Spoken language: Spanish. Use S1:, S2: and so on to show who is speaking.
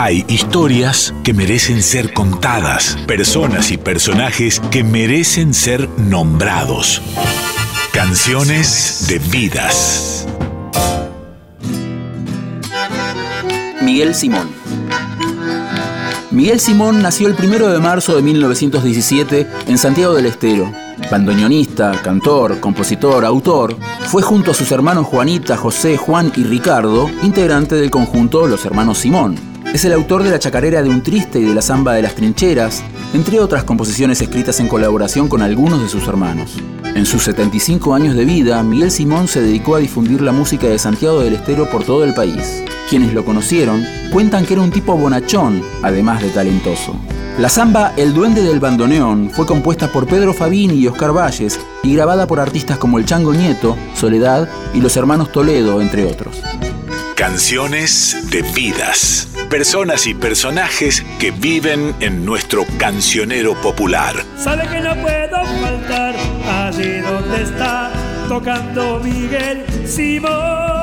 S1: Hay historias que merecen ser contadas, personas y personajes que merecen ser nombrados. Canciones de vidas.
S2: Miguel Simón. Miguel Simón nació el 1 de marzo de 1917 en Santiago del Estero. Bandoneonista, cantor, compositor, autor, fue junto a sus hermanos Juanita, José, Juan y Ricardo, integrante del conjunto Los Hermanos Simón. Es el autor de la chacarera de Un Triste y de la Zamba de las Trincheras, entre otras composiciones escritas en colaboración con algunos de sus hermanos. En sus 75 años de vida, Miguel Simón se dedicó a difundir la música de Santiago del Estero por todo el país. Quienes lo conocieron cuentan que era un tipo bonachón, además de talentoso. La samba El Duende del Bandoneón fue compuesta por Pedro Fabini y Oscar Valles y grabada por artistas como el Chango Nieto, Soledad y los hermanos Toledo, entre otros.
S1: Canciones de vidas. Personas y personajes que viven en nuestro cancionero popular.
S3: Sabe que no puedo faltar allí donde está tocando Miguel Simón.